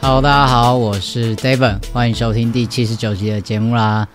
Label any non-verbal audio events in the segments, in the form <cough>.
Hello，大家好，我是 David，欢迎收听第七十九集的节目啦。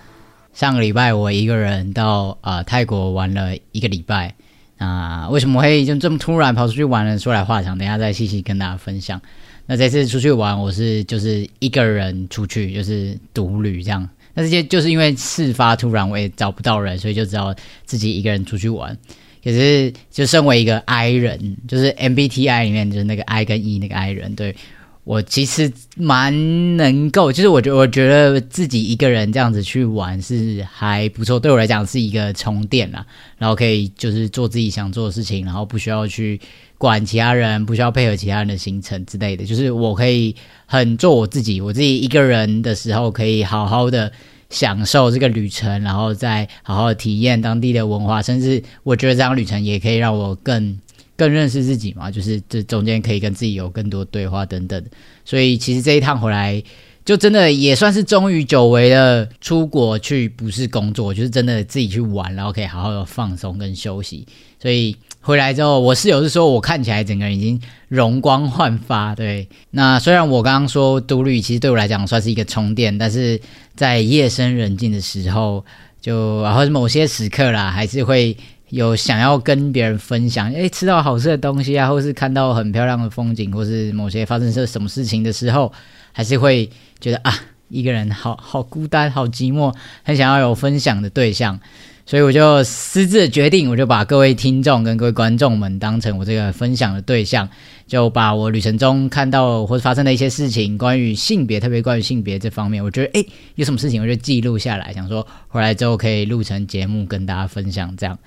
上个礼拜我一个人到啊泰国玩了一个礼拜啊，为什么会就这么突然跑出去玩呢？说来话长，等下再细细跟大家分享。那这次出去玩，我是就是一个人出去，就是独旅这样。那这些就是因为事发突然，我也找不到人，所以就只好自己一个人出去玩。可是就身为一个 I 人，就是 MBTI 里面就是那个 I 跟 E 那个 I 人，对。我其实蛮能够，就是我觉我觉得自己一个人这样子去玩是还不错，对我来讲是一个充电啦，然后可以就是做自己想做的事情，然后不需要去管其他人，不需要配合其他人的行程之类的，就是我可以很做我自己，我自己一个人的时候可以好好的享受这个旅程，然后再好好体验当地的文化，甚至我觉得这趟旅程也可以让我更。更认识自己嘛，就是这中间可以跟自己有更多对话等等，所以其实这一趟回来，就真的也算是终于久违的出国去，不是工作，就是真的自己去玩，然后可以好好的放松跟休息。所以回来之后，我室友是说我看起来整个人已经容光焕发。对，那虽然我刚刚说独旅其实对我来讲算是一个充电，但是在夜深人静的时候，就然后某些时刻啦，还是会。有想要跟别人分享，诶，吃到好吃的东西啊，或是看到很漂亮的风景，或是某些发生些什么事情的时候，还是会觉得啊，一个人好好孤单，好寂寞，很想要有分享的对象，所以我就私自决定，我就把各位听众跟各位观众们当成我这个分享的对象，就把我旅程中看到或者发生的一些事情，关于性别，特别关于性别这方面，我觉得诶，有什么事情我就记录下来，想说回来之后可以录成节目跟大家分享，这样。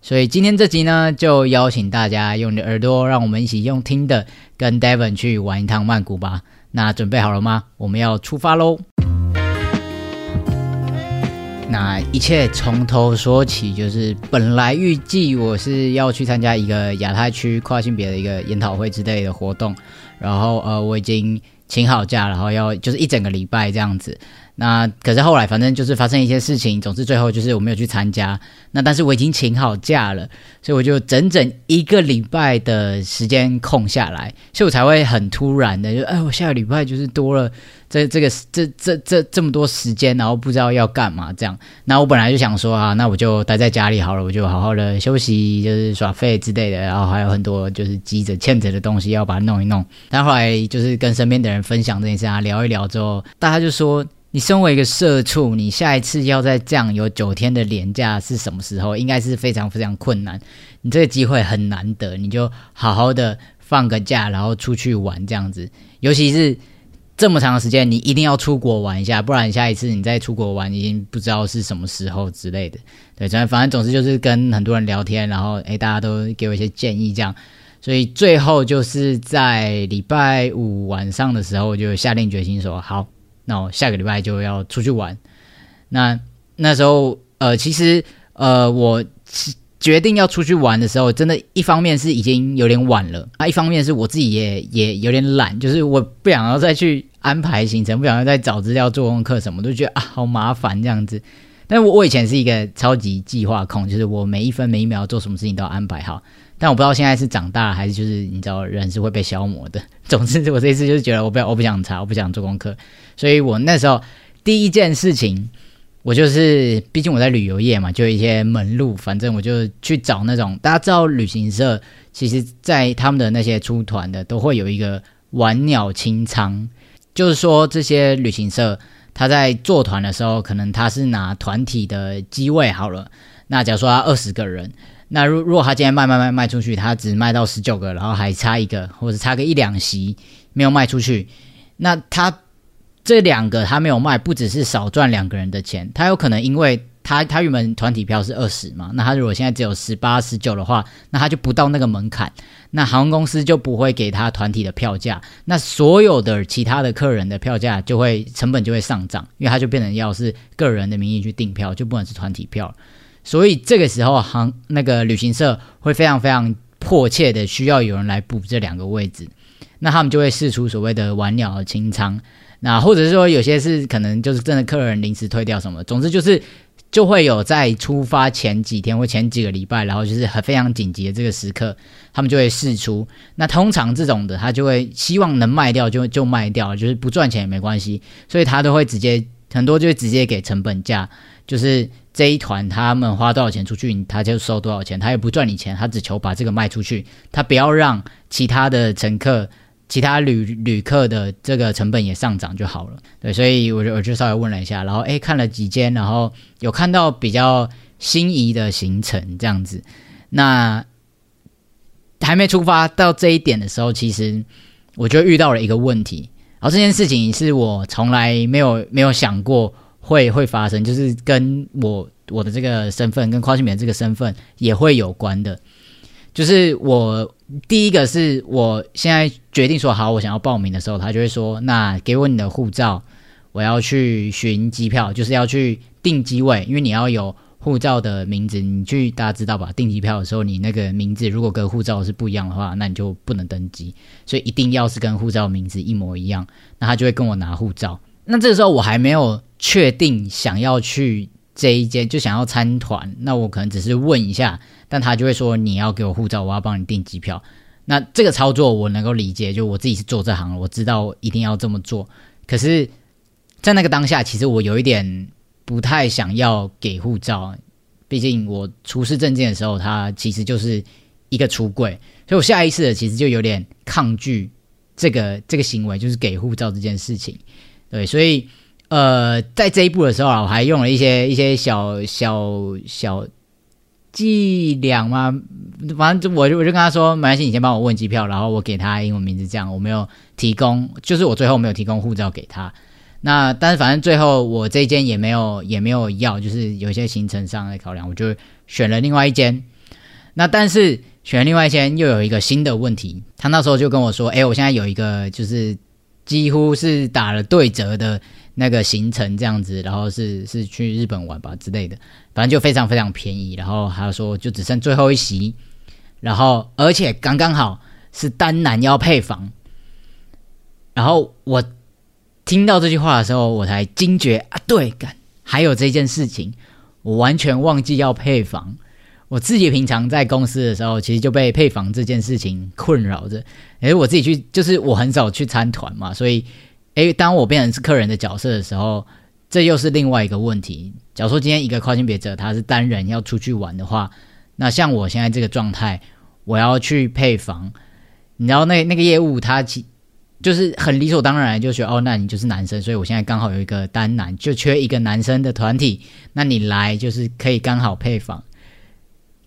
所以今天这集呢，就邀请大家用你的耳朵，让我们一起用听的，跟 Devon 去玩一趟曼谷吧。那准备好了吗？我们要出发喽！那一切从头说起，就是本来预计我是要去参加一个亚太区跨性别的一个研讨会之类的活动，然后呃，我已经请好假，然后要就是一整个礼拜这样子。那可是后来，反正就是发生一些事情，总之最后就是我没有去参加。那但是我已经请好假了，所以我就整整一个礼拜的时间空下来，所以我才会很突然的就，哎，我下个礼拜就是多了这这个这这这这么多时间，然后不知道要干嘛这样。那我本来就想说啊，那我就待在家里好了，我就好好的休息，就是耍废之类的，然后还有很多就是积着欠着的东西要把它弄一弄。但后来就是跟身边的人分享这件事啊，聊一聊之后，大家就说。你身为一个社畜，你下一次要在这样有九天的年假是什么时候？应该是非常非常困难。你这个机会很难得，你就好好的放个假，然后出去玩这样子。尤其是这么长的时间，你一定要出国玩一下，不然下一次你再出国玩，已经不知道是什么时候之类的。对，反正反正总之就是跟很多人聊天，然后诶，大家都给我一些建议，这样。所以最后就是在礼拜五晚上的时候，就下定决心说好。那我下个礼拜就要出去玩，那那时候呃，其实呃，我决定要出去玩的时候，真的，一方面是已经有点晚了，啊，一方面是我自己也也有点懒，就是我不想要再去安排行程，不想要再找资料、做功课什么，都觉得啊，好麻烦这样子。但我我以前是一个超级计划控，就是我每一分每一秒做什么事情都要安排好。但我不知道现在是长大还是就是你知道人是会被消磨的。总之，我这一次就是觉得我不要，我不想查，我不想做功课，所以我那时候第一件事情，我就是毕竟我在旅游业嘛，就一些门路，反正我就去找那种大家知道旅行社，其实在他们的那些出团的都会有一个晚鸟清仓，就是说这些旅行社他在做团的时候，可能他是拿团体的机位好了，那假如说他二十个人。那如如果他今天卖卖卖卖出去，他只卖到十九个，然后还差一个，或者差个一两席没有卖出去，那他这两个他没有卖，不只是少赚两个人的钱，他有可能因为他他原本团体票是二十嘛，那他如果现在只有十八十九的话，那他就不到那个门槛，那航空公司就不会给他团体的票价，那所有的其他的客人的票价就会成本就会上涨，因为他就变成要是个人的名义去订票，就不能是团体票。所以这个时候，航那个旅行社会非常非常迫切的需要有人来补这两个位置，那他们就会试出所谓的晚鸟清仓，那或者是说有些是可能就是真的客人临时退掉什么，总之就是就会有在出发前几天或前几个礼拜，然后就是很非常紧急的这个时刻，他们就会试出。那通常这种的，他就会希望能卖掉就就卖掉，就是不赚钱也没关系，所以他都会直接很多就会直接给成本价，就是这一团他们花多少钱出去，他就收多少钱，他也不赚你钱，他只求把这个卖出去，他不要让其他的乘客。其他旅旅客的这个成本也上涨就好了，对，所以我就我就稍微问了一下，然后诶看了几间，然后有看到比较心仪的行程这样子。那还没出发到这一点的时候，其实我就遇到了一个问题，然后这件事情是我从来没有没有想过会会发生，就是跟我我的这个身份跟跨性别这个身份也会有关的。就是我第一个是我现在决定说好，我想要报名的时候，他就会说：“那给我你的护照，我要去寻机票，就是要去订机位，因为你要有护照的名字，你去大家知道吧？订机票的时候，你那个名字如果跟护照是不一样的话，那你就不能登机，所以一定要是跟护照名字一模一样。那他就会跟我拿护照。那这个时候我还没有确定想要去这一间，就想要参团，那我可能只是问一下。”但他就会说你要给我护照，我要帮你订机票。那这个操作我能够理解，就我自己是做这行，我知道一定要这么做。可是，在那个当下，其实我有一点不太想要给护照，毕竟我出示证件的时候，他其实就是一个出柜，所以我下意识的其实就有点抗拒这个这个行为，就是给护照这件事情。对，所以呃，在这一步的时候啊，我还用了一些一些小小小。计量吗？反正我就我就跟他说，没关系，你先帮我问机票，然后我给他英文名字，这样我没有提供，就是我最后没有提供护照给他。那但是反正最后我这间也没有也没有要，就是有一些行程上的考量，我就选了另外一间。那但是选另外一间又有一个新的问题，他那时候就跟我说，哎，我现在有一个就是几乎是打了对折的。那个行程这样子，然后是是去日本玩吧之类的，反正就非常非常便宜。然后还有说就只剩最后一席，然后而且刚刚好是单男要配房。然后我听到这句话的时候，我才惊觉啊，对，干还有这件事情，我完全忘记要配房。我自己平常在公司的时候，其实就被配房这件事情困扰着。诶，我自己去就是我很少去参团嘛，所以。诶，当我变成是客人的角色的时候，这又是另外一个问题。假如说今天一个跨性别者他是单人要出去玩的话，那像我现在这个状态，我要去配房，你知道那那个业务他其就是很理所当然就觉得哦，那你就是男生，所以我现在刚好有一个单男，就缺一个男生的团体，那你来就是可以刚好配房。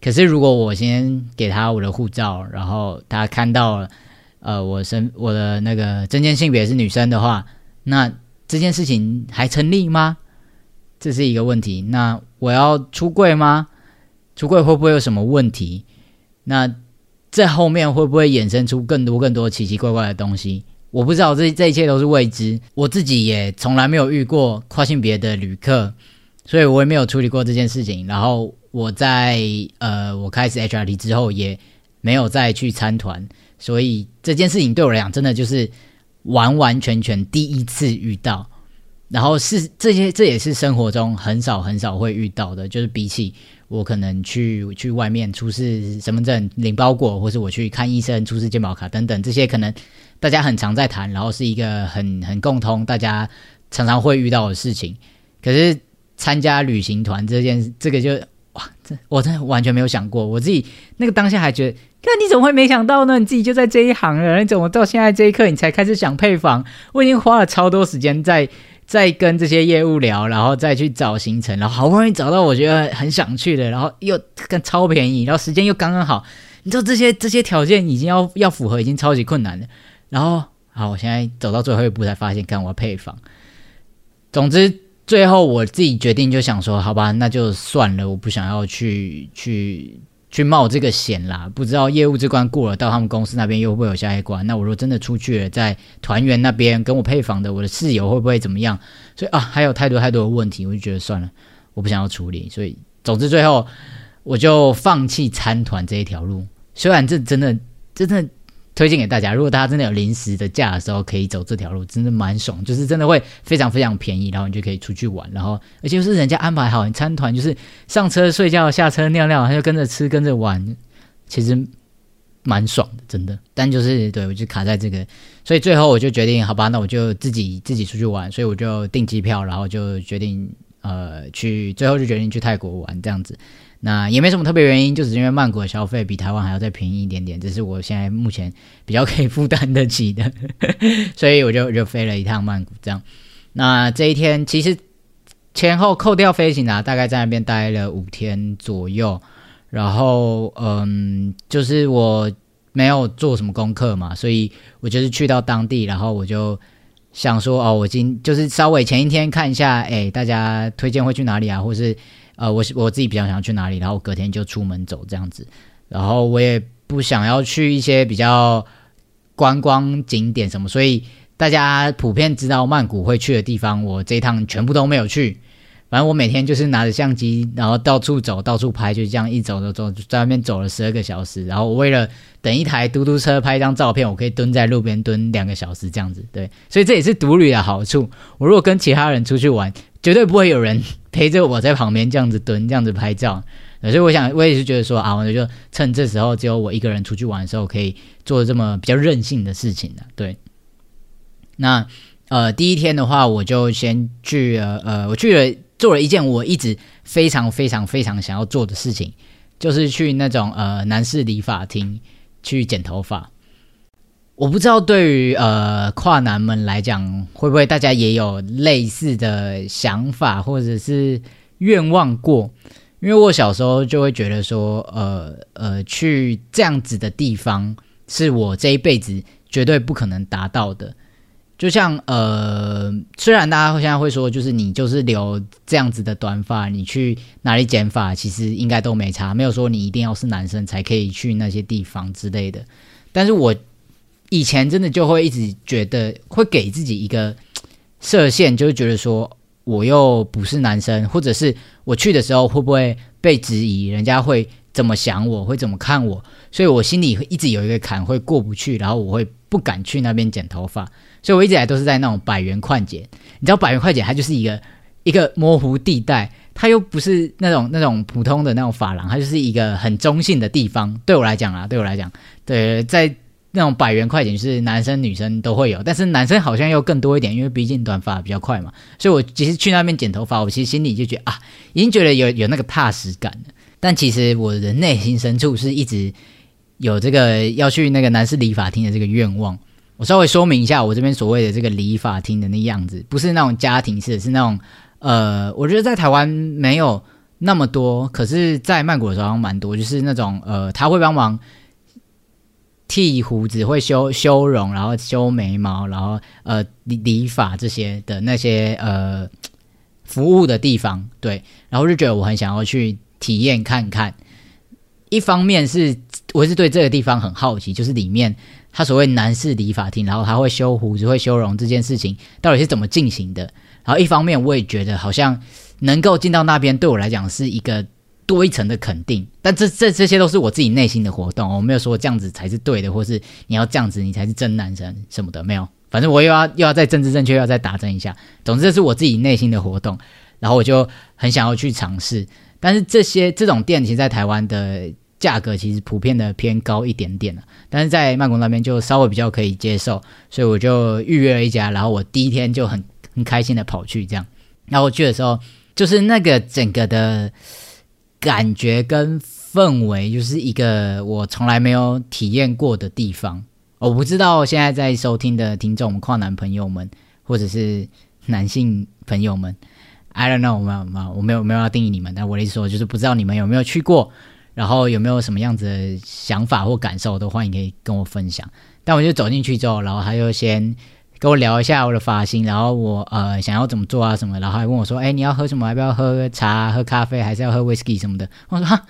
可是如果我先给他我的护照，然后他看到了。呃，我身我的那个证件性别是女生的话，那这件事情还成立吗？这是一个问题。那我要出柜吗？出柜会不会有什么问题？那这后面会不会衍生出更多更多奇奇怪怪的东西？我不知道，这这一切都是未知。我自己也从来没有遇过跨性别的旅客，所以我也没有处理过这件事情。然后我在呃，我开始 HRT 之后，也没有再去参团。所以这件事情对我来讲，真的就是完完全全第一次遇到，然后是这些，这也是生活中很少很少会遇到的。就是比起我可能去去外面出示身份证、领包裹，或是我去看医生出示健保卡等等，这些可能大家很常在谈，然后是一个很很共通，大家常常会遇到的事情。可是参加旅行团这件，这个就哇，这我真的完全没有想过，我自己那个当下还觉得。那你怎么会没想到呢？你自己就在这一行了，你怎么到现在这一刻你才开始想配房？我已经花了超多时间在在跟这些业务聊，然后再去找行程，然后好不容易找到我觉得很想去的，然后又跟超便宜，然后时间又刚刚好。你知道这些这些条件已经要要符合，已经超级困难了。然后好，我现在走到最后一步才发现，看我要配房。总之，最后我自己决定就想说，好吧，那就算了，我不想要去去。去冒这个险啦，不知道业务这关过了，到他们公司那边又会不会有下一关？那我如果真的出去了，在团员那边跟我配房的我的室友会不会怎么样？所以啊，还有太多太多的问题，我就觉得算了，我不想要处理。所以，总之最后我就放弃参团这一条路。虽然这真的真的推荐给大家。如果大家真的有临时的假的时候，可以走这条路，真的蛮爽，就是真的会非常非常便宜，然后你就可以出去玩，然后而且是人家安排好，你参团就是上车睡觉，下车尿尿，他就跟着吃跟着玩，其实蛮爽的，真的。但就是对我就卡在这个，所以最后我就决定，好吧，那我就自己自己出去玩，所以我就订机票，然后就决定呃去，最后就决定去泰国玩这样子。那也没什么特别原因，就是因为曼谷的消费比台湾还要再便宜一点点，这是我现在目前比较可以负担得起的，<laughs> 所以我就就飞了一趟曼谷。这样，那这一天其实前后扣掉飞行啊，大概在那边待了五天左右。然后，嗯，就是我没有做什么功课嘛，所以我就是去到当地，然后我就想说，哦，我今就是稍微前一天看一下，哎，大家推荐会去哪里啊，或是。呃，我我自己比较想要去哪里，然后隔天就出门走这样子，然后我也不想要去一些比较观光景点什么，所以大家普遍知道曼谷会去的地方，我这一趟全部都没有去。反正我每天就是拿着相机，然后到处走，到处拍，就这样一走走走，在外面走了十二个小时。然后我为了等一台嘟嘟车拍一张照片，我可以蹲在路边蹲两个小时这样子。对，所以这也是独旅的好处。我如果跟其他人出去玩，绝对不会有人陪着我在旁边这样子蹲，这样子拍照。所以我想，我也是觉得说啊，我就趁这时候只有我一个人出去玩的时候，可以做这么比较任性的事情的。对，那呃，第一天的话，我就先去了，呃，我去了。做了一件我一直非常非常非常想要做的事情，就是去那种呃男士理发厅去剪头发。我不知道对于呃跨男们来讲，会不会大家也有类似的想法或者是愿望过？因为我小时候就会觉得说，呃呃，去这样子的地方是我这一辈子绝对不可能达到的。就像呃，虽然大家现在会说，就是你就是留这样子的短发，你去哪里剪发，其实应该都没差，没有说你一定要是男生才可以去那些地方之类的。但是我以前真的就会一直觉得，会给自己一个设限，就是觉得说我又不是男生，或者是我去的时候会不会被质疑，人家会怎么想我，会怎么看我，所以我心里会一直有一个坎会过不去，然后我会不敢去那边剪头发。所以我一直来都是在那种百元快剪，你知道百元快剪它就是一个一个模糊地带，它又不是那种那种普通的那种发廊，它就是一个很中性的地方。对我来讲啊，对我来讲，对，在那种百元快剪就是男生女生都会有，但是男生好像又更多一点，因为毕竟短发比较快嘛。所以我其实去那边剪头发，我其实心里就觉得啊，已经觉得有有那个踏实感了。但其实我的内心深处是一直有这个要去那个男士理发厅的这个愿望。我稍微说明一下，我这边所谓的这个理发厅的那样子，不是那种家庭式，是那种呃，我觉得在台湾没有那么多，可是在曼谷的时候蛮多，就是那种呃，他会帮忙剃胡子，会修修容，然后修眉毛，然后呃理理发这些的那些呃服务的地方，对，然后就觉得我很想要去体验看看。一方面是我是对这个地方很好奇，就是里面。他所谓男士理发厅，然后他会修胡子、会修容这件事情，到底是怎么进行的？然后一方面我也觉得好像能够进到那边，对我来讲是一个多一层的肯定。但这这这些都是我自己内心的活动，我没有说这样子才是对的，或是你要这样子你才是真男生什么的，没有。反正我又要又要再政治正确，要再打针一下。总之这是我自己内心的活动，然后我就很想要去尝试。但是这些这种店其实，在台湾的。价格其实普遍的偏高一点点了，但是在曼谷那边就稍微比较可以接受，所以我就预约了一家，然后我第一天就很很开心的跑去这样，然后我去的时候，就是那个整个的感觉跟氛围，就是一个我从来没有体验过的地方。我不知道现在在收听的听众跨男朋友们，或者是男性朋友们，I don't know，没有没有，我没有没有要定义你们，但我的意思说就是不知道你们有没有去过。然后有没有什么样子的想法或感受，都欢迎可以跟我分享。但我就走进去之后，然后他就先跟我聊一下我的发型，然后我呃想要怎么做啊什么，然后还问我说：“哎，你要喝什么？要不要喝茶、喝咖啡，还是要喝 whisky 什么的？”我说：“哈，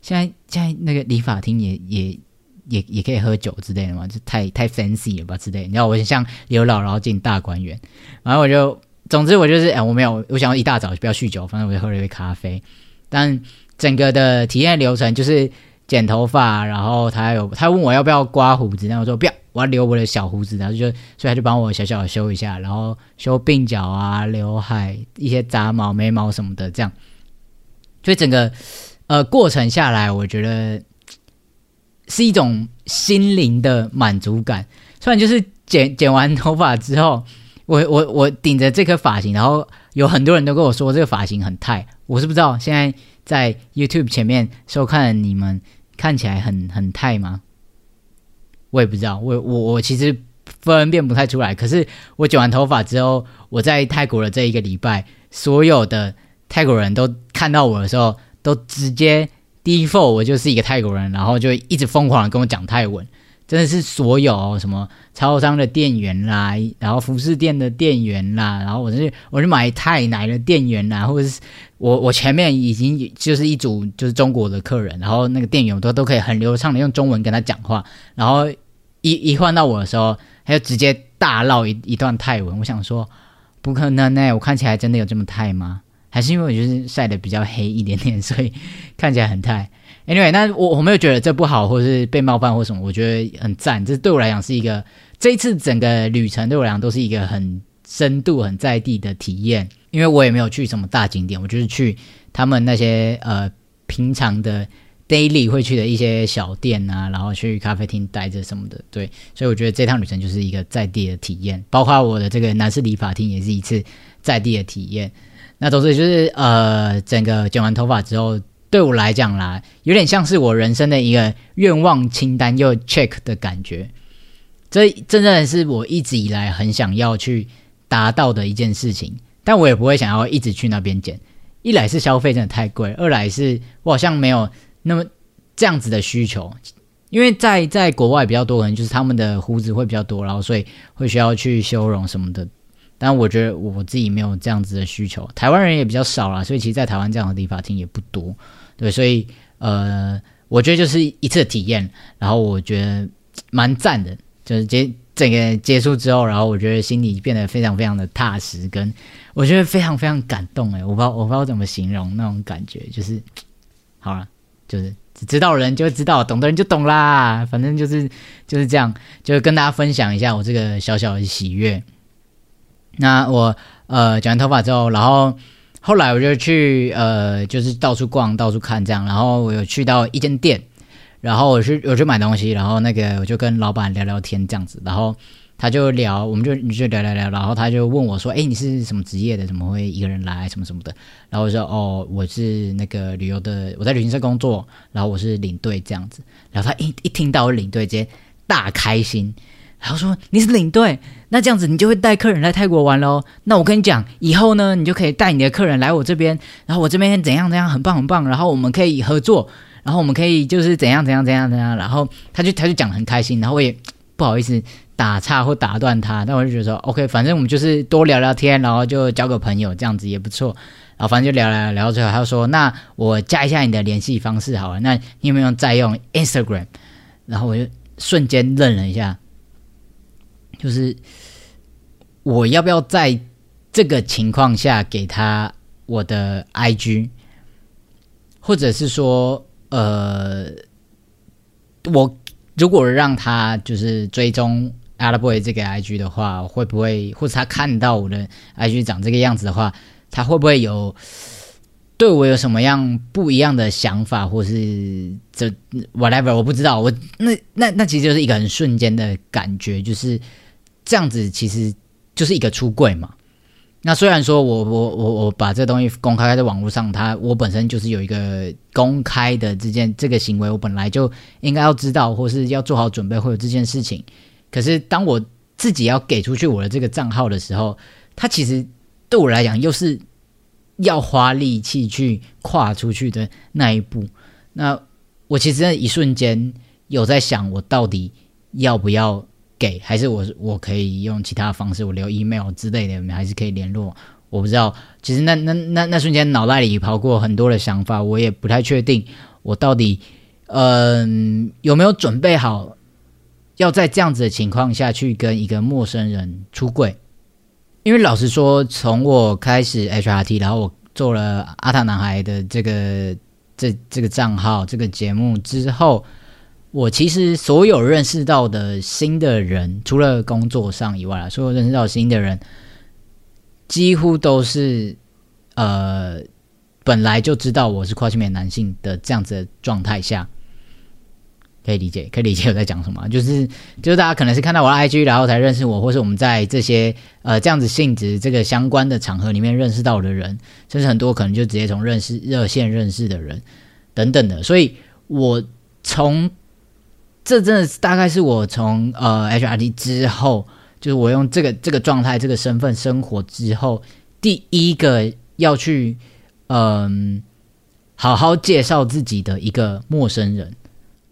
现在现在那个理发厅也也也也可以喝酒之类的嘛，就太太 fancy 了吧之类。你知道我像刘姥姥进大观园，然后我就总之我就是哎我没有，我想要一大早就不要酗酒，反正我就喝了一杯咖啡，但。整个的体验流程就是剪头发，然后他有他问我要不要刮胡子，然后我说不要，我要留我的小胡子，然后就所以他就帮我小小的修一下，然后修鬓角啊、刘海、一些杂毛、眉毛什么的，这样，所以整个呃过程下来，我觉得是一种心灵的满足感。虽然就是剪剪完头发之后，我我我顶着这颗发型，然后有很多人都跟我说这个发型很太，我是不知道现在在 YouTube 前面收看你们。看起来很很泰吗？我也不知道，我我我其实分辨不太出来。可是我剪完头发之后，我在泰国的这一个礼拜，所有的泰国人都看到我的时候，都直接 default 我就是一个泰国人，然后就一直疯狂的跟我讲泰文。真的是所有什么超商的店员啦，然后服饰店的店员啦，然后我是我是买泰奶的店员啦，或者是我我前面已经就是一组就是中国的客人，然后那个店员都都可以很流畅的用中文跟他讲话，然后一一换到我的时候，他就直接大唠一一段泰文。我想说，不可能呢，我看起来真的有这么泰吗？还是因为我就是晒的比较黑一点点，所以看起来很泰？Anyway，那我我没有觉得这不好，或者是被冒犯或什么，我觉得很赞。这对我来讲是一个这一次整个旅程对我来讲都是一个很深度、很在地的体验。因为我也没有去什么大景点，我就是去他们那些呃平常的 daily 会去的一些小店啊，然后去咖啡厅待着什么的。对，所以我觉得这趟旅程就是一个在地的体验，包括我的这个男士理发厅也是一次在地的体验。那总之就是呃，整个剪完头发之后。对我来讲啦，有点像是我人生的一个愿望清单又 check 的感觉。这真正的是我一直以来很想要去达到的一件事情，但我也不会想要一直去那边剪。一来是消费真的太贵，二来是我好像没有那么这样子的需求。因为在在国外比较多人就是他们的胡子会比较多，然后所以会需要去修容什么的。但我觉得我自己没有这样子的需求，台湾人也比较少啦，所以其实，在台湾这样的理发厅也不多。对，所以呃，我觉得就是一次体验，然后我觉得蛮赞的，就是结整个结束之后，然后我觉得心里变得非常非常的踏实，跟我觉得非常非常感动哎，我不知道我不知道怎么形容那种感觉，就是好了，就是知道人就知道，懂的人就懂啦，反正就是就是这样，就跟大家分享一下我这个小小的喜悦。那我呃剪完头发之后，然后。后来我就去呃，就是到处逛、到处看这样，然后我有去到一间店，然后我去我去买东西，然后那个我就跟老板聊聊天这样子，然后他就聊，我们就就聊聊聊，然后他就问我说：“哎，你是什么职业的？怎么会一个人来？什么什么的？”然后我说：“哦，我是那个旅游的，我在旅行社工作，然后我是领队这样子。”然后他一一听到我领队，直接大开心。然后说你是领队，那这样子你就会带客人来泰国玩喽。那我跟你讲，以后呢，你就可以带你的客人来我这边，然后我这边怎样怎样，很棒很棒。然后我们可以合作，然后我们可以就是怎样怎样怎样怎样。然后他就他就讲的很开心，然后我也不好意思打岔或打断他，但我就觉得说 OK，反正我们就是多聊聊天，然后就交个朋友这样子也不错。然后反正就聊聊聊到最后，他就说那我加一下你的联系方式好了，那你有没有在用 Instagram？然后我就瞬间愣了一下。就是我要不要在这个情况下给他我的 IG，或者是说，呃，我如果让他就是追踪阿拉伯这个 IG 的话，会不会或者他看到我的 IG 长这个样子的话，他会不会有对我有什么样不一样的想法，或是这 whatever 我不知道，我那那那其实就是一个很瞬间的感觉，就是。这样子其实就是一个出柜嘛。那虽然说我我我我把这东西公开在网络上，它我本身就是有一个公开的这件这个行为，我本来就应该要知道或是要做好准备会有这件事情。可是当我自己要给出去我的这个账号的时候，它其实对我来讲又是要花力气去跨出去的那一步。那我其实那一瞬间有在想，我到底要不要？给还是我我可以用其他方式，我留 email 之类的，还是可以联络。我不知道，其实那那那那瞬间脑袋里跑过很多的想法，我也不太确定我到底嗯有没有准备好要在这样子的情况下去跟一个陌生人出柜。因为老实说，从我开始 HRT，然后我做了阿塔男孩的这个这这个账号、这个节目之后，我其实所有认识到的新的人，除了工作上以外啊，所有认识到新的人，几乎都是呃本来就知道我是跨性别男性的这样子的状态下。可以理解，可以理解我在讲什么，就是就是大家可能是看到我的 IG，然后才认识我，或是我们在这些呃这样子性质这个相关的场合里面认识到的人，甚至很多可能就直接从认识热线认识的人等等的，所以我从这真的是大概是我从呃 HRT 之后，就是我用这个这个状态这个身份生活之后，第一个要去嗯好好介绍自己的一个陌生人。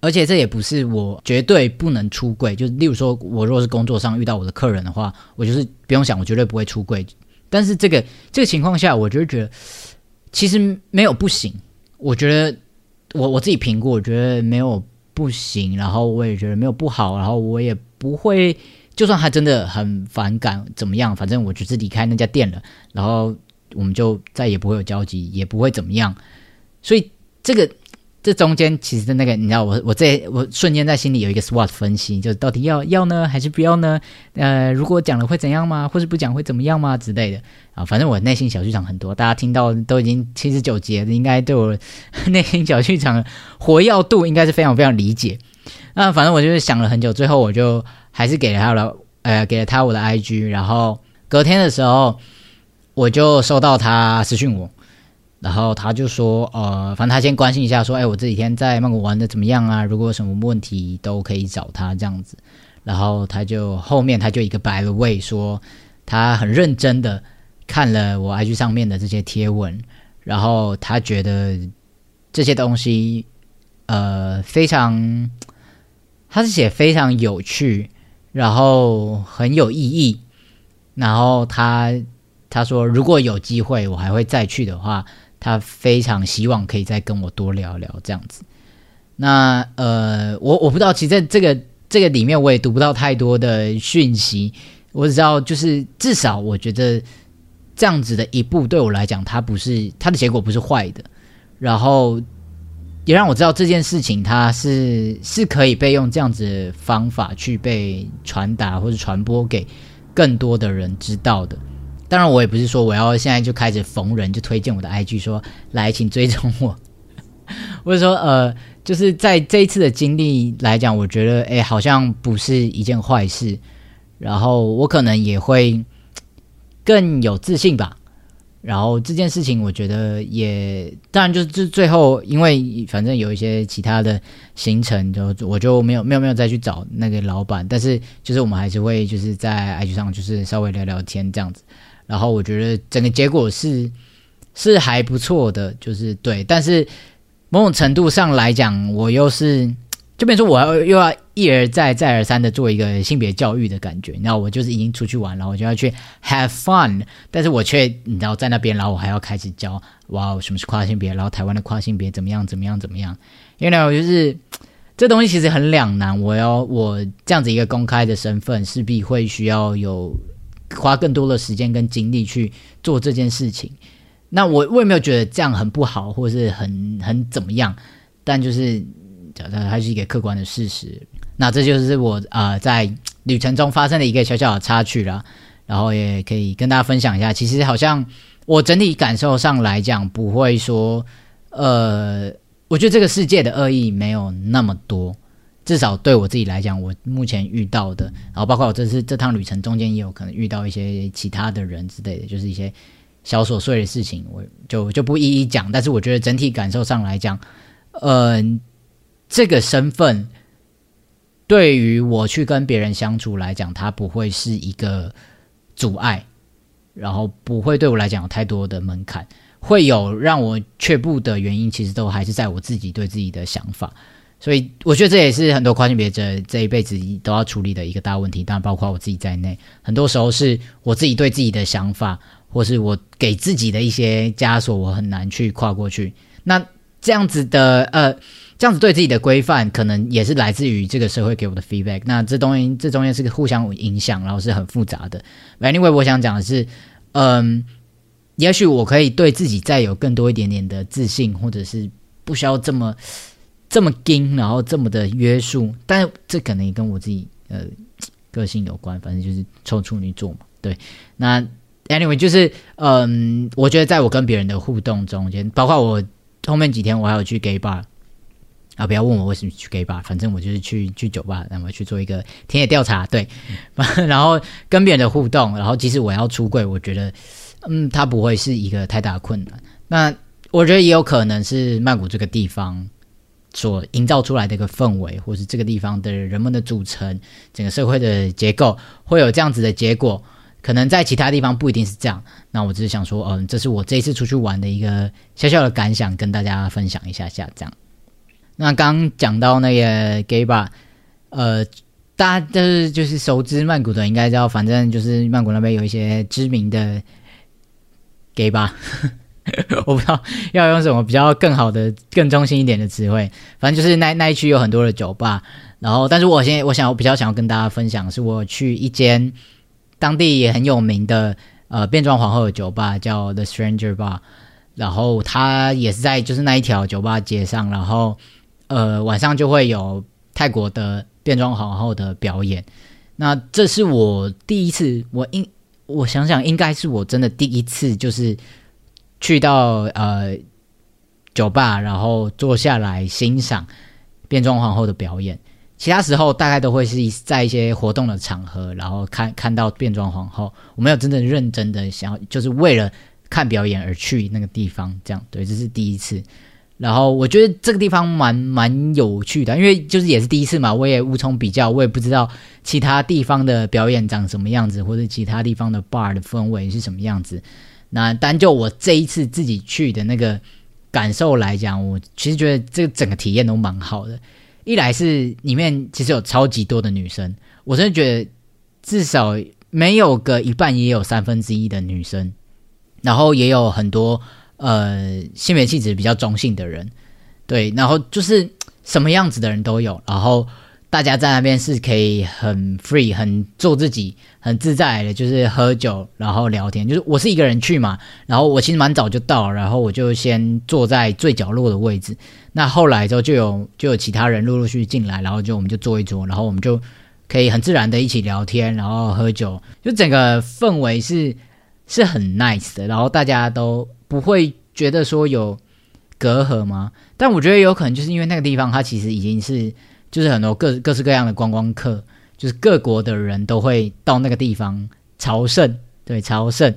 而且这也不是我绝对不能出柜，就是例如说，我若是工作上遇到我的客人的话，我就是不用想，我绝对不会出柜。但是这个这个情况下，我就是觉得其实没有不行。我觉得我我自己评估，我觉得没有不行，然后我也觉得没有不好，然后我也不会，就算他真的很反感怎么样，反正我只是离开那家店了，然后我们就再也不会有交集，也不会怎么样。所以这个。这中间其实那个，你知道，我我这我瞬间在心里有一个 SWOT 分析，就是到底要要呢，还是不要呢？呃，如果讲了会怎样吗？或是不讲会怎么样吗？之类的啊，反正我内心小剧场很多，大家听到都已经七十九节，应该对我 <laughs> 内心小剧场活跃度应该是非常非常理解。那反正我就是想了很久，最后我就还是给了他了，呃，给了他我的 IG，然后隔天的时候我就收到他私讯我。然后他就说，呃，反正他先关心一下，说，哎，我这几天在曼谷玩的怎么样啊？如果有什么问题都可以找他这样子。然后他就后面他就一个白了位说，他很认真的看了我 IG 上面的这些贴文，然后他觉得这些东西，呃，非常，他是写非常有趣，然后很有意义。然后他他说，如果有机会我还会再去的话。他非常希望可以再跟我多聊聊这样子。那呃，我我不知道，其实在这个这个里面，我也读不到太多的讯息。我只知道，就是至少我觉得这样子的一步对我来讲，它不是它的结果不是坏的。然后也让我知道这件事情，它是是可以被用这样子的方法去被传达或者传播给更多的人知道的。当然，我也不是说我要现在就开始逢人就推荐我的 IG，说来请追踪我，<laughs> 或者说呃，就是在这一次的经历来讲，我觉得哎，好像不是一件坏事。然后我可能也会更有自信吧。然后这件事情，我觉得也当然就是最后，因为反正有一些其他的行程，就我就没有没有没有再去找那个老板。但是就是我们还是会就是在 IG 上就是稍微聊聊天这样子。然后我觉得整个结果是是还不错的，就是对，但是某种程度上来讲，我又是就变成我要又要一而再再而三的做一个性别教育的感觉，然后我就是已经出去玩，了我就要去 have fun，但是我却你知道在那边，然后我还要开始教哇什么是跨性别，然后台湾的跨性别怎么样怎么样怎么样，因为呢我就是这东西其实很两难，我要我这样子一个公开的身份，势必会需要有。花更多的时间跟精力去做这件事情，那我我也没有觉得这样很不好，或是很很怎么样，但就是它它是一个客观的事实。那这就是我啊在旅程中发生的一个小小的插曲了，然后也可以跟大家分享一下。其实好像我整体感受上来讲，不会说，呃，我觉得这个世界的恶意没有那么多。至少对我自己来讲，我目前遇到的，然后包括我这次这趟旅程中间也有可能遇到一些其他的人之类的，就是一些小琐碎的事情，我就就不一一讲。但是我觉得整体感受上来讲，嗯，这个身份对于我去跟别人相处来讲，它不会是一个阻碍，然后不会对我来讲有太多的门槛，会有让我却步的原因，其实都还是在我自己对自己的想法。所以我觉得这也是很多跨性别者这一辈子都要处理的一个大问题，当然包括我自己在内。很多时候是我自己对自己的想法，或是我给自己的一些枷锁，我很难去跨过去。那这样子的呃，这样子对自己的规范，可能也是来自于这个社会给我的 feedback。那这东西这中间是个互相影响，然后是很复杂的。Anyway，我想讲的是，嗯，也许我可以对自己再有更多一点点的自信，或者是。不需要这么这么硬，然后这么的约束。但这可能也跟我自己呃个性有关，反正就是臭处女座嘛。对，那 anyway 就是嗯，我觉得在我跟别人的互动中间，包括我后面几天我还有去 gay bar。啊！不要问我为什么去 gay bar，反正我就是去去酒吧，然后去做一个田野调查，对，<laughs> 然后跟别人的互动，然后即使我要出柜，我觉得，嗯，它不会是一个太大的困难。那我觉得也有可能是曼谷这个地方所营造出来的一个氛围，或是这个地方的人们的组成，整个社会的结构会有这样子的结果。可能在其他地方不一定是这样。那我只是想说，嗯，这是我这一次出去玩的一个小小的感想，跟大家分享一下下，这样。那刚讲到那个 gay bar，呃，大家就是就是熟知曼谷的，应该知道，反正就是曼谷那边有一些知名的 gay bar，<laughs> 我不知道要用什么比较更好的、更中心一点的词汇，反正就是那那一区有很多的酒吧。然后，但是我现在我想我比较想要跟大家分享，是我去一间当地也很有名的呃变装皇后的酒吧，叫 The Stranger Bar，然后它也是在就是那一条酒吧街上，然后。呃，晚上就会有泰国的变装皇后的表演。那这是我第一次，我应我想想，应该是我真的第一次，就是去到呃酒吧，然后坐下来欣赏变装皇后的表演。其他时候大概都会是在一些活动的场合，然后看看到变装皇后。我没有真的认真的想要，就是为了看表演而去那个地方。这样对，这是第一次。然后我觉得这个地方蛮蛮有趣的，因为就是也是第一次嘛，我也无从比较，我也不知道其他地方的表演长什么样子，或者其他地方的 bar 的氛围是什么样子。那单就我这一次自己去的那个感受来讲，我其实觉得这个整个体验都蛮好的。一来是里面其实有超级多的女生，我真的觉得至少没有个一半也有三分之一的女生，然后也有很多。呃，性别气质比较中性的人，对，然后就是什么样子的人都有，然后大家在那边是可以很 free，很做自己，很自在的，就是喝酒，然后聊天。就是我是一个人去嘛，然后我其实蛮早就到，然后我就先坐在最角落的位置。那后来之后就有就有其他人陆陆续续进来，然后就我们就坐一桌，然后我们就可以很自然的一起聊天，然后喝酒，就整个氛围是是很 nice 的，然后大家都。不会觉得说有隔阂吗？但我觉得有可能就是因为那个地方，它其实已经是就是很多各各式各样的观光客，就是各国的人都会到那个地方朝圣，对朝圣，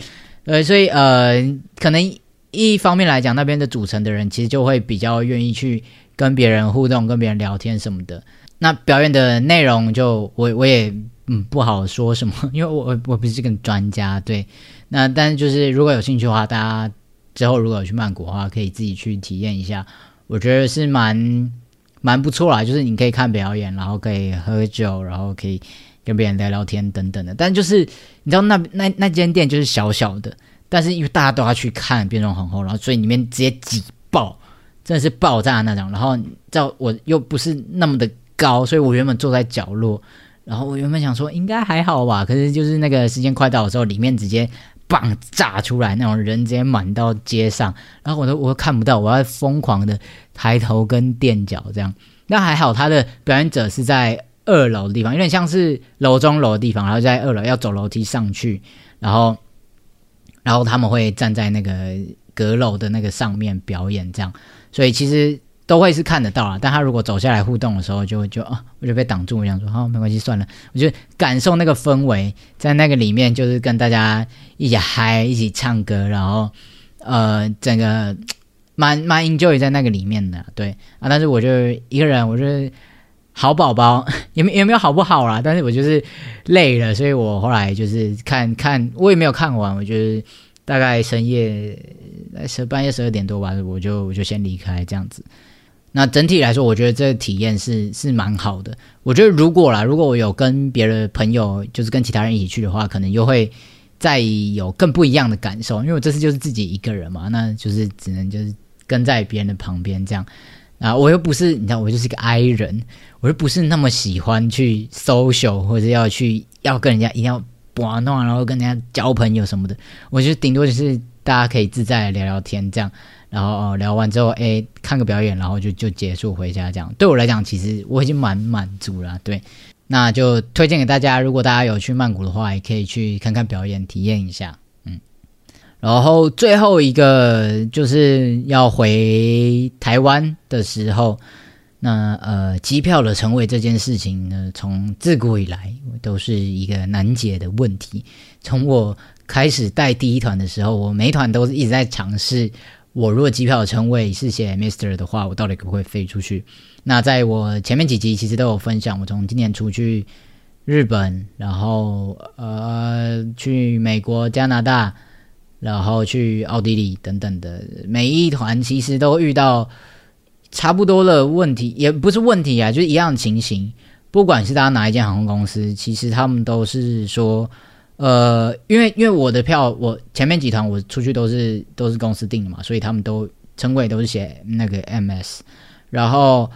呃，所以呃，可能一方面来讲，那边的组成的人其实就会比较愿意去跟别人互动、跟别人聊天什么的。那表演的内容就我我也嗯不好说什么，因为我我不是个专家，对。那但是就是如果有兴趣的话，大家。之后如果有去曼谷的话，可以自己去体验一下，我觉得是蛮蛮不错啦。就是你可以看表演，然后可以喝酒，然后可以跟别人聊聊天等等的。但就是你知道那那那间店就是小小的，但是因为大家都要去看变装皇后，然后所以里面直接挤爆，真的是爆炸那种。然后在我又不是那么的高，所以我原本坐在角落，然后我原本想说应该还好吧，可是就是那个时间快到的时候，里面直接。棒炸出来，那种人直接满到街上，然后我都我都看不到，我要疯狂的抬头跟垫脚这样。那还好，他的表演者是在二楼的地方，有点像是楼中楼的地方，然后在二楼要走楼梯上去，然后然后他们会站在那个阁楼的那个上面表演这样，所以其实。都会是看得到啊，但他如果走下来互动的时候，就就啊，我就被挡住。我想说，好，没关系，算了。我就感受那个氛围，在那个里面，就是跟大家一起嗨，一起唱歌，然后呃，整个蛮蛮 enjoy 在那个里面的，对啊。但是我就一个人，我就好宝宝，<laughs> 也没也没有好不好啦。但是我就是累了，所以我后来就是看看，我也没有看完，我就是大概深夜十半夜十二点多吧，我就我就先离开这样子。那整体来说，我觉得这个体验是是蛮好的。我觉得如果啦，如果我有跟别的朋友，就是跟其他人一起去的话，可能又会再有更不一样的感受。因为我这次就是自己一个人嘛，那就是只能就是跟在别人的旁边这样。啊，我又不是你知道，我就是个 I 人，我又不是那么喜欢去 social 或者要去要跟人家一定要玩弄，然后跟人家交朋友什么的。我觉得顶多就是大家可以自在聊聊天这样。然后哦聊完之后，哎，看个表演，然后就就结束回家这样。对我来讲，其实我已经蛮满足了。对，那就推荐给大家，如果大家有去曼谷的话，也可以去看看表演，体验一下。然后最后一个就是要回台湾的时候。那呃，机票的成为这件事情呢，从自古以来都是一个难解的问题。从我开始带第一团的时候，我每团都是一直在尝试，我如果机票的称谓是写 Mister 的话，我到底可不可以飞出去？那在我前面几集其实都有分享，我从今年出去日本，然后呃去美国、加拿大，然后去奥地利等等的每一团，其实都遇到。差不多的问题也不是问题啊，就是一样情形。不管是大家哪一间航空公司，其实他们都是说，呃，因为因为我的票，我前面几团我出去都是都是公司订的嘛，所以他们都称谓都是写那个 MS。然后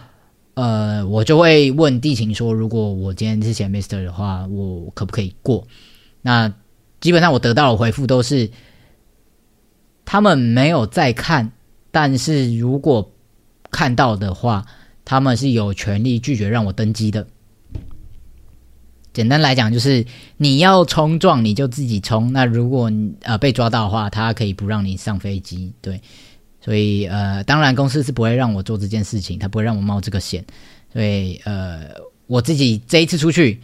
呃，我就会问地勤说，如果我今天是写 Mister 的话，我可不可以过？那基本上我得到的回复都是，他们没有在看，但是如果看到的话，他们是有权利拒绝让我登机的。简单来讲，就是你要冲撞，你就自己冲。那如果呃被抓到的话，他可以不让你上飞机。对，所以呃，当然公司是不会让我做这件事情，他不会让我冒这个险。所以呃，我自己这一次出去，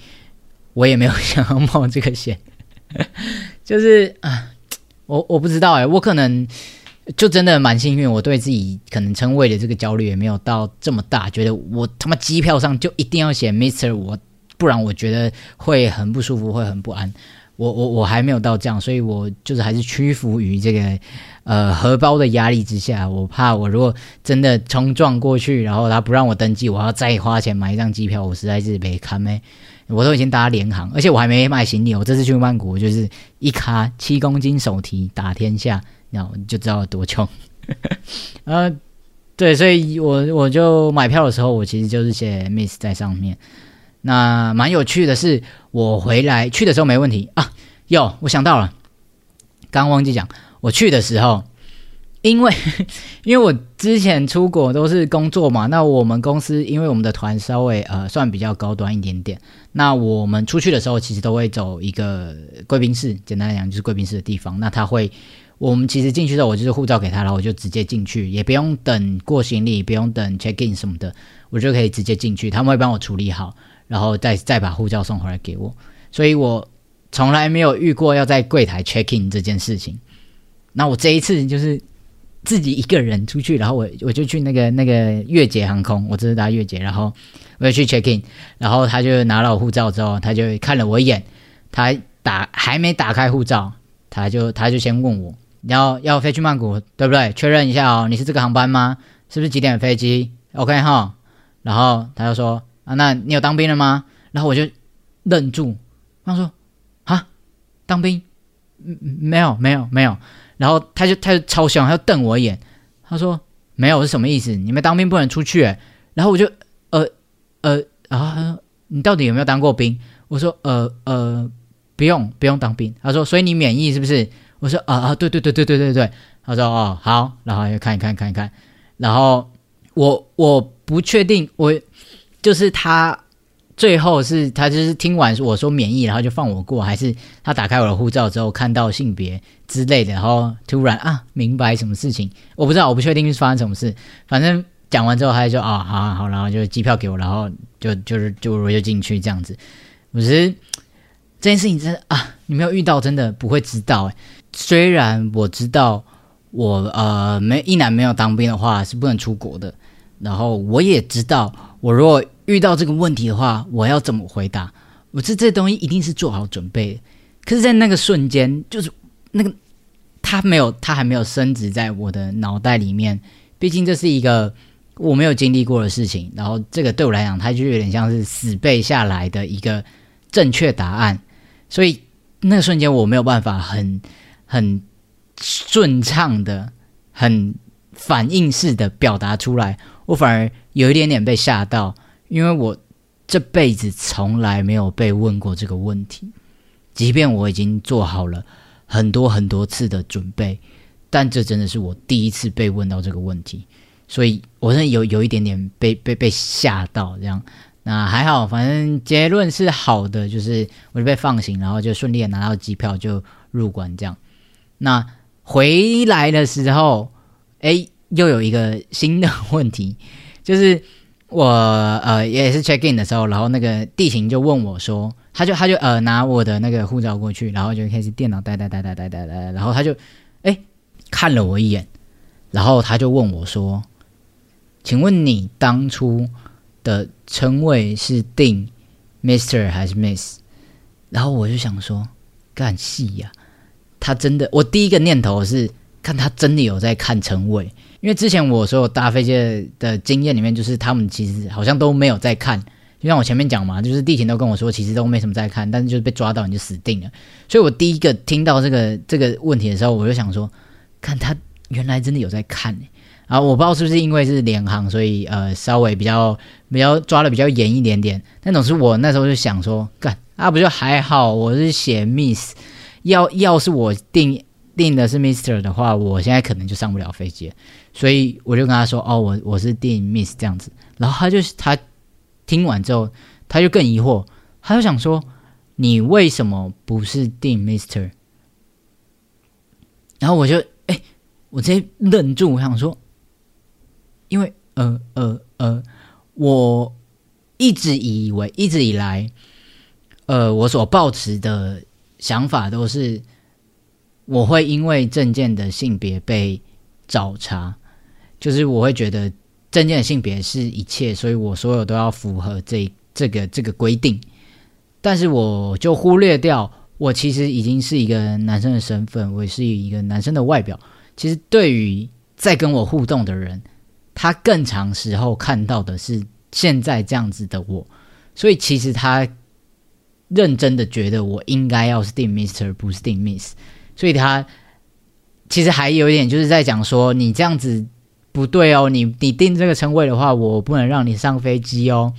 我也没有 <laughs> 想要冒这个险。就是啊，我我不知道哎，我可能。就真的蛮幸运，我对自己可能称谓的这个焦虑也没有到这么大，觉得我他妈机票上就一定要写 Mister 我，不然我觉得会很不舒服，会很不安。我我我还没有到这样，所以我就是还是屈服于这个呃荷包的压力之下。我怕我如果真的冲撞过去，然后他不让我登记，我要再花钱买一张机票，我实在是没看没。我都已经搭联航，而且我还没买行李。我这次去曼谷就是一卡七公斤手提打天下。然后就知道多穷，<laughs> 呃，对，所以我我就买票的时候，我其实就是写 miss 在上面。那蛮有趣的是，我回来去的时候没问题啊。有，我想到了，刚忘记讲，我去的时候，因为 <laughs> 因为我之前出国都是工作嘛，那我们公司因为我们的团稍微呃算比较高端一点点，那我们出去的时候其实都会走一个贵宾室，简单来讲就是贵宾室的地方，那他会。我们其实进去的时候，我就是护照给他，然后我就直接进去，也不用等过行李，不用等 check in 什么的，我就可以直接进去，他们会帮我处理好，然后再再把护照送回来给我。所以我从来没有遇过要在柜台 check in 这件事情。那我这一次就是自己一个人出去，然后我我就去那个那个越捷航空，我这是搭越捷，然后我就去 check in，然后他就拿了我护照之后，他就看了我一眼，他打还没打开护照，他就他就先问我。你要要飞去曼谷，对不对？确认一下哦，你是这个航班吗？是不是几点飞机？OK 哈。然后他就说啊，那你有当兵了吗？然后我就愣住，他说啊，当兵？嗯没有没有没有。然后他就他就超凶，他就瞪我一眼，他说没有是什么意思？你们当兵不能出去。然后我就呃呃啊，你到底有没有当过兵？我说呃呃，不用不用当兵。他说所以你免疫是不是？我说啊啊对对对对对对对，他说哦好，然后又看一看看一看，然后我我不确定，我就是他最后是他就是听完我说免疫，然后就放我过，还是他打开我的护照之后看到性别之类的，然后突然啊明白什么事情，我不知道，我不确定是发生什么事，反正讲完之后他就说啊好好，然后就机票给我，然后就就是就我就进去这样子，我觉得这件事情真的啊，你没有遇到真的不会知道哎。虽然我知道我呃没一男没有当兵的话是不能出国的，然后我也知道我如果遇到这个问题的话，我要怎么回答？我这这东西一定是做好准备。可是，在那个瞬间，就是那个他没有，他还没有升值在我的脑袋里面。毕竟这是一个我没有经历过的事情，然后这个对我来讲，它就有点像是死背下来的一个正确答案。所以那个瞬间，我没有办法很。很顺畅的、很反应式的表达出来，我反而有一点点被吓到，因为我这辈子从来没有被问过这个问题，即便我已经做好了很多很多次的准备，但这真的是我第一次被问到这个问题，所以我真的有有一点点被被被吓到这样。那还好，反正结论是好的，就是我就被放行，然后就顺利拿到机票就入关这样。那回来的时候，哎，又有一个新的问题，就是我呃也是 check in 的时候，然后那个地勤就问我说，他就他就呃拿我的那个护照过去，然后就开始电脑呆呆呆呆呆呆呆，然后他就哎看了我一眼，然后他就问我说，请问你当初？的称谓是定 Mister 还是 Miss？然后我就想说，干戏呀！他真的，我第一个念头是看他真的有在看称谓，因为之前我所有搭飞机的经验里面，就是他们其实好像都没有在看。就像我前面讲嘛，就是地勤都跟我说，其实都没什么在看，但是就是被抓到你就死定了。所以我第一个听到这个这个问题的时候，我就想说，看他原来真的有在看啊，我不知道是不是因为是联航，所以呃稍微比较比较抓的比较严一点点。但总是我那时候就想说，干啊不就还好，我是写 Miss，要要是我定定的是 Mister 的话，我现在可能就上不了飞机。所以我就跟他说，哦我我是定 Miss 这样子。然后他就他听完之后，他就更疑惑，他就想说，你为什么不是定 Mister？然后我就哎，我直接愣住，我想说。因为呃呃呃，我一直以为一直以来，呃，我所抱持的想法都是，我会因为证件的性别被找茬，就是我会觉得证件性别是一切，所以我所有都要符合这这个这个规定，但是我就忽略掉，我其实已经是一个男生的身份，我是一个男生的外表，其实对于在跟我互动的人。他更长时候看到的是现在这样子的我，所以其实他认真的觉得我应该要是定 Mister 不是定 Miss，所以他其实还有一点就是在讲说你这样子不对哦，你你定这个称谓的话，我不能让你上飞机哦，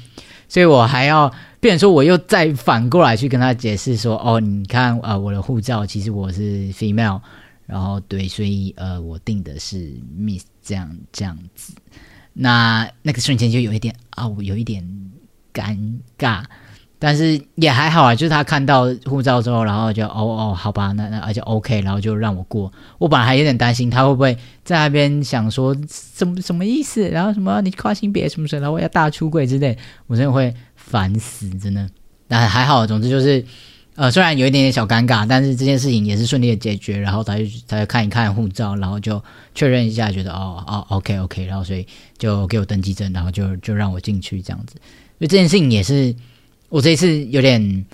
所以我还要变成说我又再反过来去跟他解释说哦，你看啊，我的护照其实我是 female。然后对，所以呃，我定的是 Miss 这样这样子，那那个瞬间就有一点啊，我有一点尴尬，但是也还好啊，就是他看到护照之后，然后就哦哦，好吧，那那而且 OK，然后就让我过。我本来还有点担心他会不会在那边想说什么什么意思，然后什么你跨性别什么什么，然后要大出柜之类，我真的会烦死，真的。但还好，总之就是。呃，虽然有一点点小尴尬，但是这件事情也是顺利的解决。然后他就他就看一看护照，然后就确认一下，觉得哦哦，OK OK，然后所以就给我登记证，然后就就让我进去这样子。因为这件事情也是我这一次有点，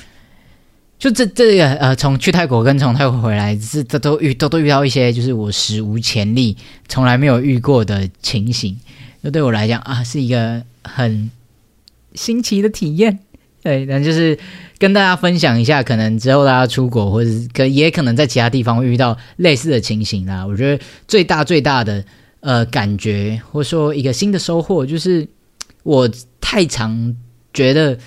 就这这个呃，从去泰国跟从泰国回来，是这都遇都都遇到一些就是我史无前例、从来没有遇过的情形。那对我来讲啊，是一个很新奇的体验。对，那就是跟大家分享一下，可能之后大家出国，或者可也可能在其他地方遇到类似的情形啦。我觉得最大最大的呃感觉，或者说一个新的收获，就是我太常觉得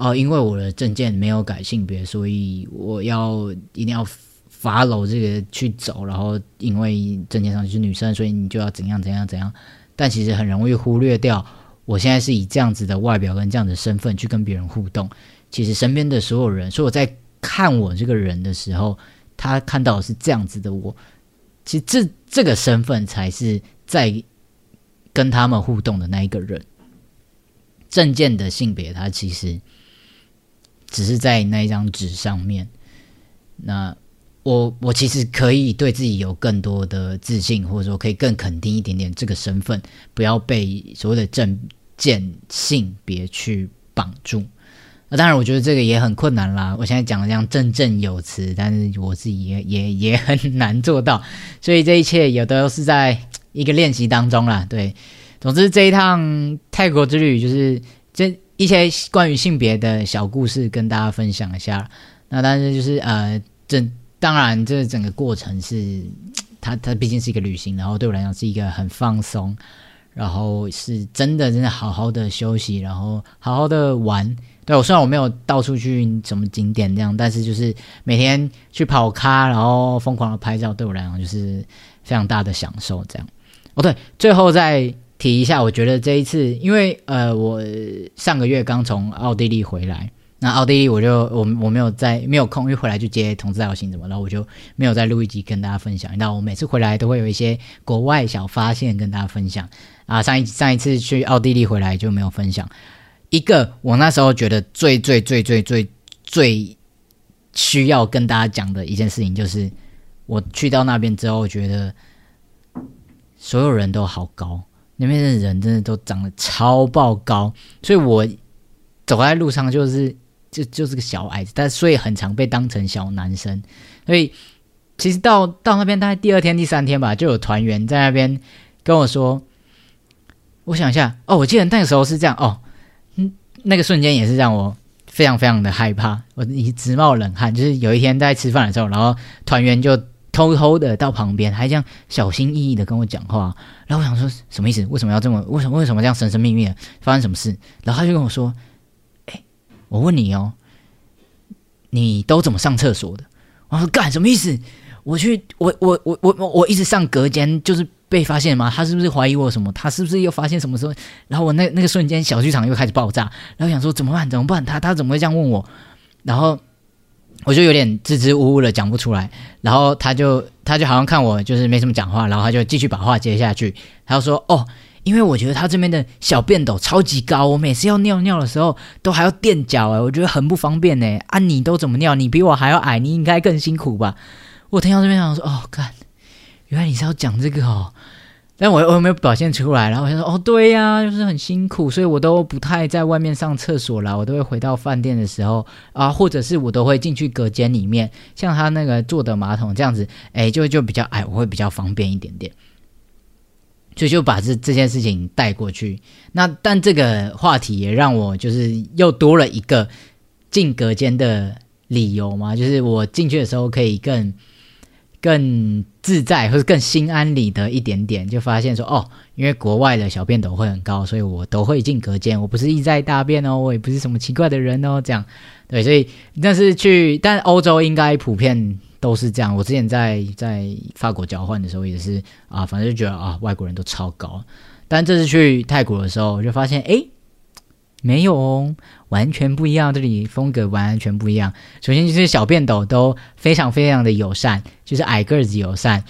哦，因为我的证件没有改性别，所以我要一定要罚楼这个去走，然后因为证件上是女生，所以你就要怎样怎样怎样，但其实很容易忽略掉。我现在是以这样子的外表跟这样的身份去跟别人互动，其实身边的所有人，所以我在看我这个人的时候，他看到的是这样子的我，其实这这个身份才是在跟他们互动的那一个人。证件的性别，它其实只是在那一张纸上面。那我我其实可以对自己有更多的自信，或者说可以更肯定一点点这个身份，不要被所谓的证。见性别去绑住，那当然，我觉得这个也很困难啦。我现在讲的这样振振有词，但是我自己也也也很难做到，所以这一切也都是在一个练习当中啦。对，总之这一趟泰国之旅，就是这一些关于性别的小故事跟大家分享一下。那但是就是呃，这当然这整个过程是 <tsk> 它它毕竟是一个旅行，然后对我来讲是一个很放松。然后是真的，真的好好的休息，然后好好的玩。对我虽然我没有到处去什么景点这样，但是就是每天去跑咖，然后疯狂的拍照，对我来讲就是非常大的享受。这样哦，对，最后再提一下，我觉得这一次，因为呃，我上个月刚从奥地利回来。那奥地利我就我我没有在没有空，因为回来就接同志大游行怎么，然后我就没有再录一集跟大家分享。那我每次回来都会有一些国外小发现跟大家分享啊。上一上一次去奥地利回来就没有分享一个，我那时候觉得最最最最最最需要跟大家讲的一件事情，就是我去到那边之后，觉得所有人都好高，那边的人真的都长得超爆高，所以我走在路上就是。就就是个小矮子，但所以很常被当成小男生。所以其实到到那边大概第二天、第三天吧，就有团员在那边跟我说：“我想一下，哦，我记得那个时候是这样哦，嗯，那个瞬间也是让我非常非常的害怕，我一直冒冷汗。就是有一天在吃饭的时候，然后团员就偷偷的到旁边，还这样小心翼翼的跟我讲话。然后我想说什么意思？为什么要这么？为什么为什么这样神神秘秘的？发生什么事？然后他就跟我说。哎我问你哦，你都怎么上厕所的？我说干什么意思？我去，我我我我我一直上隔间，就是被发现吗？他是不是怀疑我什么？他是不是又发现什么时候？然后我那那个瞬间小剧场又开始爆炸，然后想说怎么办？怎么办？他他怎么会这样问我？然后我就有点支支吾吾的讲不出来。然后他就他就好像看我就是没什么讲话，然后他就继续把话接下去。他就说哦。因为我觉得他这边的小便斗超级高，我每次要尿尿的时候都还要垫脚哎，我觉得很不方便呢。啊，你都怎么尿？你比我还要矮，你应该更辛苦吧？我听到这边想说，哦，看，原来你是要讲这个哦。但我我没有表现出来，然后我就说，哦，对呀，就是很辛苦，所以我都不太在外面上厕所啦，我都会回到饭店的时候啊，或者是我都会进去隔间里面，像他那个坐的马桶这样子，哎，就就比较矮，我会比较方便一点点。所以就把这这件事情带过去。那但这个话题也让我就是又多了一个进隔间的理由嘛，就是我进去的时候可以更更自在或者更心安理得一点点。就发现说哦，因为国外的小便斗会很高，所以我都会进隔间。我不是一在大便哦，我也不是什么奇怪的人哦，这样对。所以但是去，但欧洲应该普遍。都是这样。我之前在在法国交换的时候也是啊，反正就觉得啊，外国人都超高。但这次去泰国的时候，我就发现哎，没有哦，完全不一样。这里风格完全不一样。首先就是小便斗都非常非常的友善，就是矮个子友善，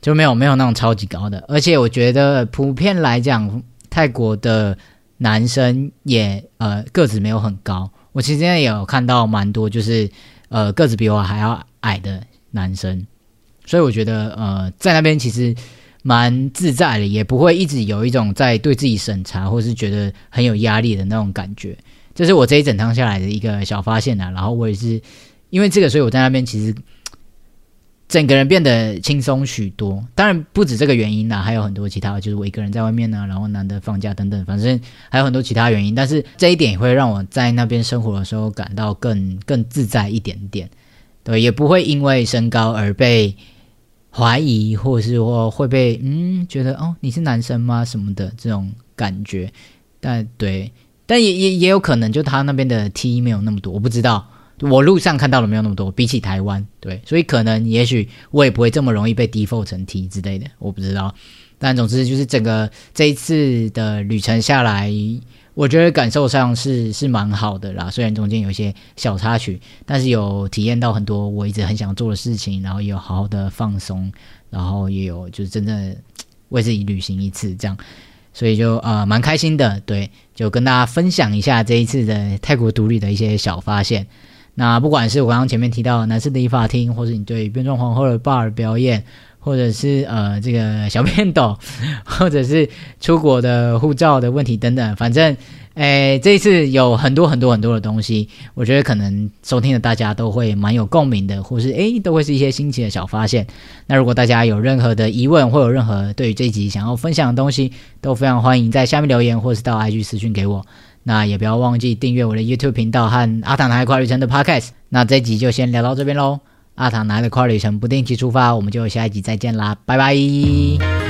就没有没有那种超级高的。而且我觉得普遍来讲，泰国的男生也呃个子没有很高。我其实也有看到蛮多，就是呃个子比我还要。矮的男生，所以我觉得呃，在那边其实蛮自在的，也不会一直有一种在对自己审查，或是觉得很有压力的那种感觉。这是我这一整趟下来的一个小发现啊。然后我也是因为这个，所以我在那边其实整个人变得轻松许多。当然不止这个原因啦，还有很多其他，就是我一个人在外面呢，然后难得放假等等，反正还有很多其他原因。但是这一点也会让我在那边生活的时候感到更 <laughs> 更自在一点点。对，也不会因为身高而被怀疑，或是说会被嗯觉得哦你是男生吗什么的这种感觉。但对，但也也也有可能就他那边的 T 没有那么多，我不知道。我路上看到的没有那么多，比起台湾，对，所以可能也许我也不会这么容易被 default 成 T 之类的，我不知道。但总之就是整个这一次的旅程下来。我觉得感受上是是蛮好的啦，虽然中间有一些小插曲，但是有体验到很多我一直很想做的事情，然后也有好好的放松，然后也有就是真正为自己旅行一次这样，所以就呃蛮开心的，对，就跟大家分享一下这一次的泰国独立的一些小发现。那不管是我刚刚前面提到男士的理发厅，或是你对变装皇后的 bar 表演。或者是呃这个小便斗，或者是出国的护照的问题等等，反正诶这一次有很多很多很多的东西，我觉得可能收听的大家都会蛮有共鸣的，或是诶都会是一些新奇的小发现。那如果大家有任何的疑问，或有任何对于这一集想要分享的东西，都非常欢迎在下面留言，或是到 IG 私讯给我。那也不要忘记订阅我的 YouTube 频道和阿唐南跨旅程的 Podcast。那这集就先聊到这边喽。阿唐拿的跨旅程不定期出发，我们就下一集再见啦，拜拜。